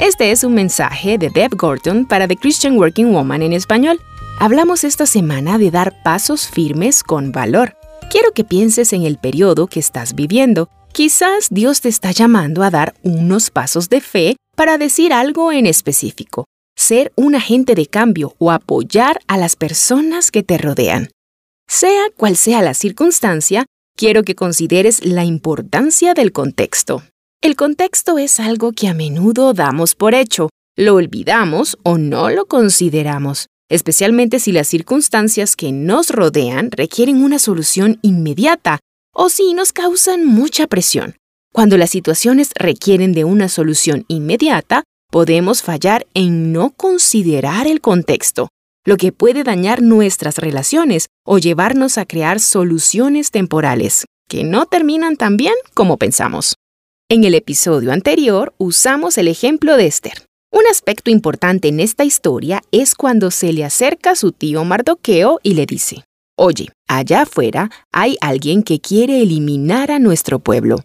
Este es un mensaje de Deb Gorton para The Christian Working Woman en español. Hablamos esta semana de dar pasos firmes con valor. Quiero que pienses en el periodo que estás viviendo. Quizás Dios te está llamando a dar unos pasos de fe para decir algo en específico, ser un agente de cambio o apoyar a las personas que te rodean. Sea cual sea la circunstancia, quiero que consideres la importancia del contexto. El contexto es algo que a menudo damos por hecho, lo olvidamos o no lo consideramos, especialmente si las circunstancias que nos rodean requieren una solución inmediata o si nos causan mucha presión. Cuando las situaciones requieren de una solución inmediata, podemos fallar en no considerar el contexto, lo que puede dañar nuestras relaciones o llevarnos a crear soluciones temporales que no terminan tan bien como pensamos. En el episodio anterior usamos el ejemplo de Esther. Un aspecto importante en esta historia es cuando se le acerca su tío Mardoqueo y le dice, Oye, allá afuera hay alguien que quiere eliminar a nuestro pueblo.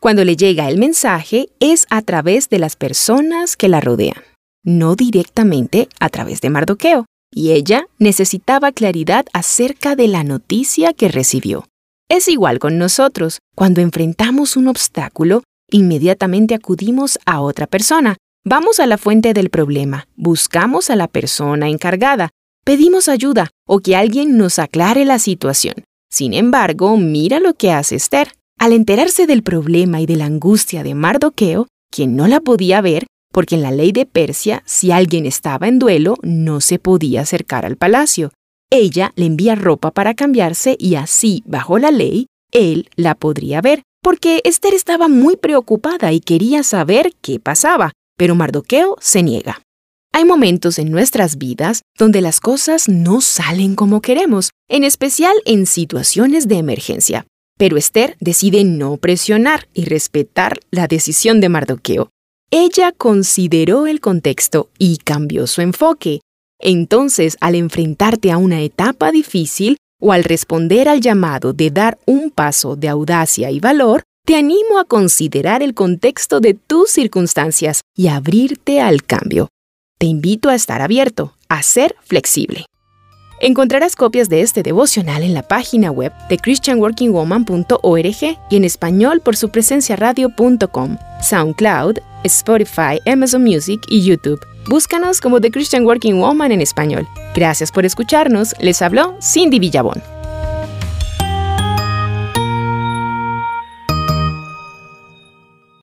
Cuando le llega el mensaje es a través de las personas que la rodean, no directamente a través de Mardoqueo, y ella necesitaba claridad acerca de la noticia que recibió. Es igual con nosotros, cuando enfrentamos un obstáculo, inmediatamente acudimos a otra persona, vamos a la fuente del problema, buscamos a la persona encargada, pedimos ayuda o que alguien nos aclare la situación. Sin embargo, mira lo que hace Esther. Al enterarse del problema y de la angustia de Mardoqueo, quien no la podía ver, porque en la ley de Persia, si alguien estaba en duelo, no se podía acercar al palacio. Ella le envía ropa para cambiarse y así, bajo la ley, él la podría ver, porque Esther estaba muy preocupada y quería saber qué pasaba, pero Mardoqueo se niega. Hay momentos en nuestras vidas donde las cosas no salen como queremos, en especial en situaciones de emergencia. Pero Esther decide no presionar y respetar la decisión de Mardoqueo. Ella consideró el contexto y cambió su enfoque. Entonces, al enfrentarte a una etapa difícil o al responder al llamado de dar un paso de audacia y valor, te animo a considerar el contexto de tus circunstancias y abrirte al cambio. Te invito a estar abierto, a ser flexible. Encontrarás copias de este devocional en la página web de christianworkingwoman.org y en español por su presencia radio.com, SoundCloud, Spotify, Amazon Music y YouTube. Búscanos como The Christian Working Woman en español. Gracias por escucharnos. Les habló Cindy Villabón.